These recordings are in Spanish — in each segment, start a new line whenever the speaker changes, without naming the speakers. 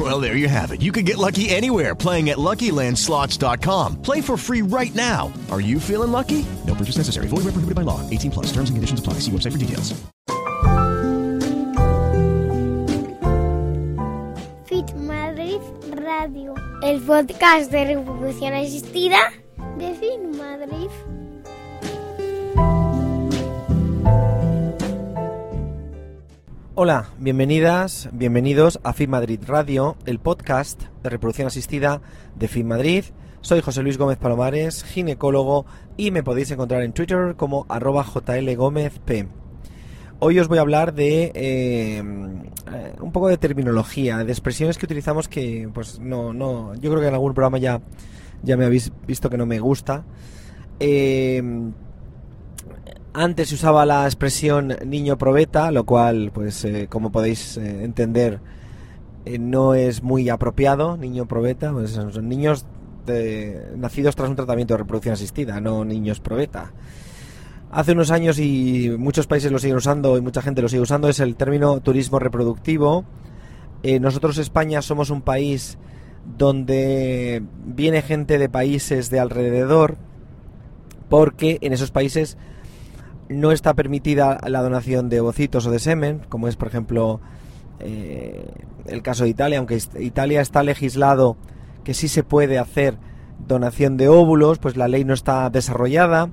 Well, there you have it. You can get lucky anywhere playing at LuckyLandSlots.com. Play for free right now. Are you feeling lucky? No purchase necessary. Void where prohibited by law. 18 plus. Terms and conditions apply. See website for details.
Fit Madrid Radio, el podcast de reproducción asistida de Fit Madrid.
Hola, bienvenidas, bienvenidos a FIT Madrid Radio, el podcast de reproducción asistida de FIT Madrid. Soy José Luis Gómez Palomares, ginecólogo, y me podéis encontrar en Twitter como arroba jlgómezp. Hoy os voy a hablar de eh, un poco de terminología, de expresiones que utilizamos que, pues, no, no, yo creo que en algún programa ya, ya me habéis visto que no me gusta. Eh, antes se usaba la expresión niño probeta, lo cual, pues, eh, como podéis eh, entender, eh, no es muy apropiado. Niño probeta, pues, son niños de- nacidos tras un tratamiento de reproducción asistida, no niños probeta. Hace unos años y muchos países lo siguen usando y mucha gente lo sigue usando es el término turismo reproductivo. Nosotros España somos un país donde viene gente de países de alrededor porque en esos países no está permitida la donación de ovocitos o de semen, como es por ejemplo eh, el caso de Italia, aunque Italia está legislado que sí se puede hacer donación de óvulos, pues la ley no está desarrollada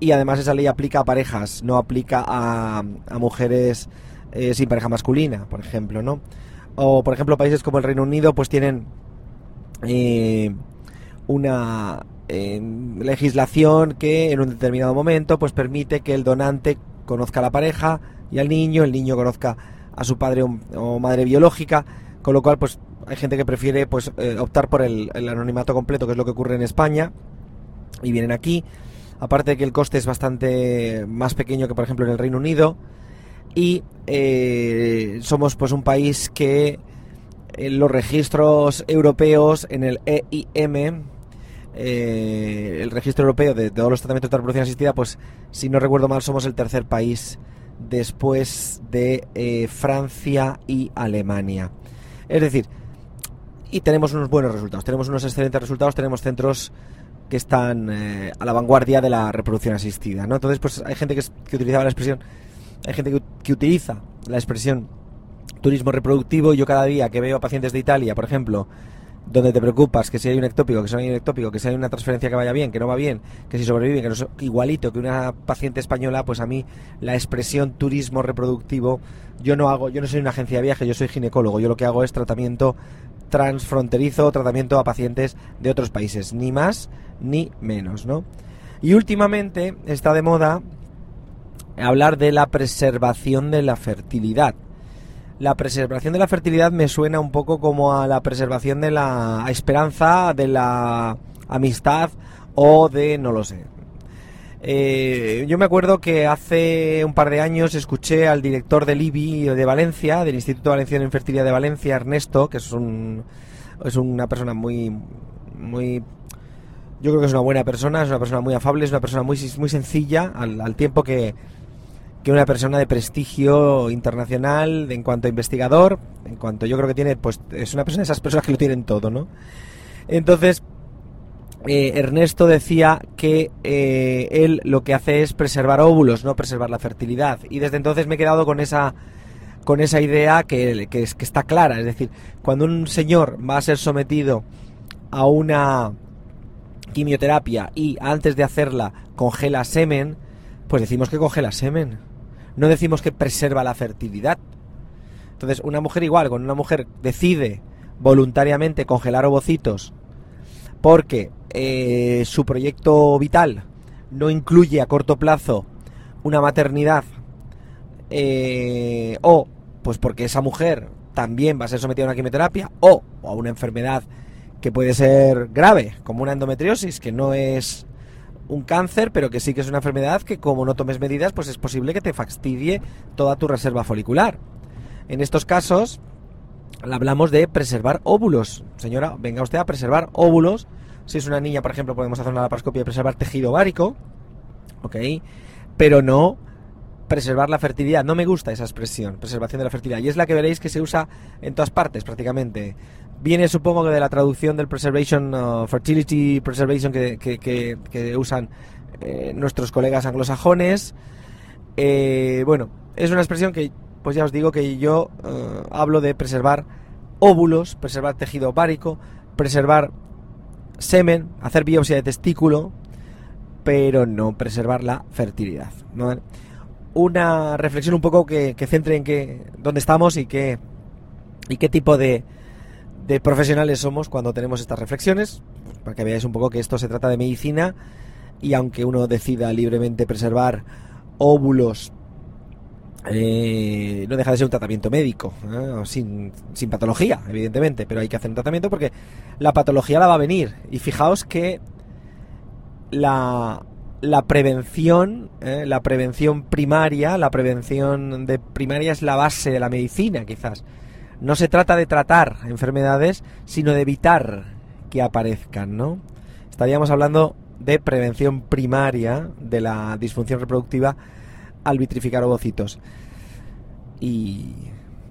y además esa ley aplica a parejas, no aplica a, a mujeres eh, sin pareja masculina, por ejemplo, ¿no? O por ejemplo países como el Reino Unido pues tienen eh, una eh, legislación que en un determinado momento pues permite que el donante conozca a la pareja y al niño, el niño conozca a su padre o, madre biológica, con lo cual pues hay gente que prefiere pues eh, optar por el, anonimato completo, que es lo que ocurre en España, y vienen aquí, aparte de que el coste es bastante más pequeño que por ejemplo en el Reino Unido, y eh, somos pues un país que en los registros europeos en el EIM, eh, el registro europeo de todos los tratamientos de reproducción asistida, pues si no recuerdo mal somos el tercer país después de eh, Francia y Alemania. Es decir, y tenemos unos buenos resultados, tenemos unos excelentes resultados, tenemos centros que están eh, a la vanguardia de la reproducción asistida, ¿no? Entonces, pues hay gente que, que utilizaba la expresión, hay gente que, que utiliza la expresión turismo reproductivo. Yo cada día que veo a pacientes de Italia, por ejemplo, donde te preocupas que si hay un ectópico, que si no hay un ectópico, que si hay una transferencia que vaya bien, que no va bien, que si sobrevive, que no so- igualito que una paciente española, pues a mí la expresión turismo reproductivo, yo no hago, yo no soy una agencia de viaje, yo soy ginecólogo, yo lo que hago es tratamiento transfronterizo, tratamiento a pacientes de otros países, ni más ni menos, ¿no? Y últimamente está de moda hablar de la preservación de la fertilidad. La preservación de la fertilidad me suena un poco como a la preservación de la esperanza, de la amistad o de no lo sé. Eh, yo me acuerdo que hace un par de años escuché al director del IBI de Valencia, del Instituto Valenciano de Infertilidad de Valencia, Ernesto, que es un es una persona muy muy yo creo que es una buena persona, es una persona muy afable, es una persona muy muy sencilla al, al tiempo que que una persona de prestigio internacional en cuanto a investigador, en cuanto yo creo que tiene, pues es una persona de esas personas que lo tienen todo, ¿no? Entonces, eh, Ernesto decía que eh, él lo que hace es preservar óvulos, no preservar la fertilidad. Y desde entonces me he quedado con esa con esa idea que, que, es, que está clara. Es decir, cuando un señor va a ser sometido a una quimioterapia y antes de hacerla congela semen, pues decimos que congela semen. No decimos que preserva la fertilidad. Entonces, una mujer igual, cuando una mujer decide voluntariamente congelar ovocitos porque eh, su proyecto vital no incluye a corto plazo una maternidad eh, o pues porque esa mujer también va a ser sometida a una quimioterapia o a una enfermedad que puede ser grave, como una endometriosis, que no es un cáncer, pero que sí que es una enfermedad que como no tomes medidas, pues es posible que te fastidie toda tu reserva folicular. En estos casos, hablamos de preservar óvulos. Señora, venga usted a preservar óvulos. Si es una niña, por ejemplo, podemos hacer una laparoscopia y preservar tejido ovárico, ¿ok? Pero no preservar la fertilidad. No me gusta esa expresión, preservación de la fertilidad. Y es la que veréis que se usa en todas partes prácticamente. Viene supongo que de la traducción del preservation, uh, fertility preservation que, que, que, usan eh, nuestros colegas anglosajones. Eh, bueno, es una expresión que, pues ya os digo que yo uh, hablo de preservar óvulos, preservar tejido ovárico, preservar semen, hacer biopsia de testículo, pero no preservar la fertilidad. Una reflexión un poco que, que centre en qué, dónde estamos y qué, y qué tipo de, de profesionales somos cuando tenemos estas reflexiones, para que veáis un poco que esto se trata de medicina y aunque uno decida libremente preservar óvulos, eh, no deja de ser un tratamiento médico, ¿eh? sin, sin patología, evidentemente, pero hay que hacer un tratamiento porque la patología la va a venir. Y fijaos que la, la prevención, ¿eh? la prevención primaria, la prevención de primaria es la base de la medicina, quizás. No se trata de tratar enfermedades, sino de evitar que aparezcan, ¿no? Estaríamos hablando de prevención primaria de la disfunción reproductiva al vitrificar ovocitos. Y,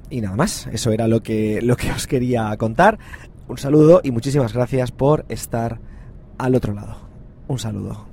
y nada más, eso era lo que, lo que os quería contar. Un saludo y muchísimas gracias por estar al otro lado. Un saludo.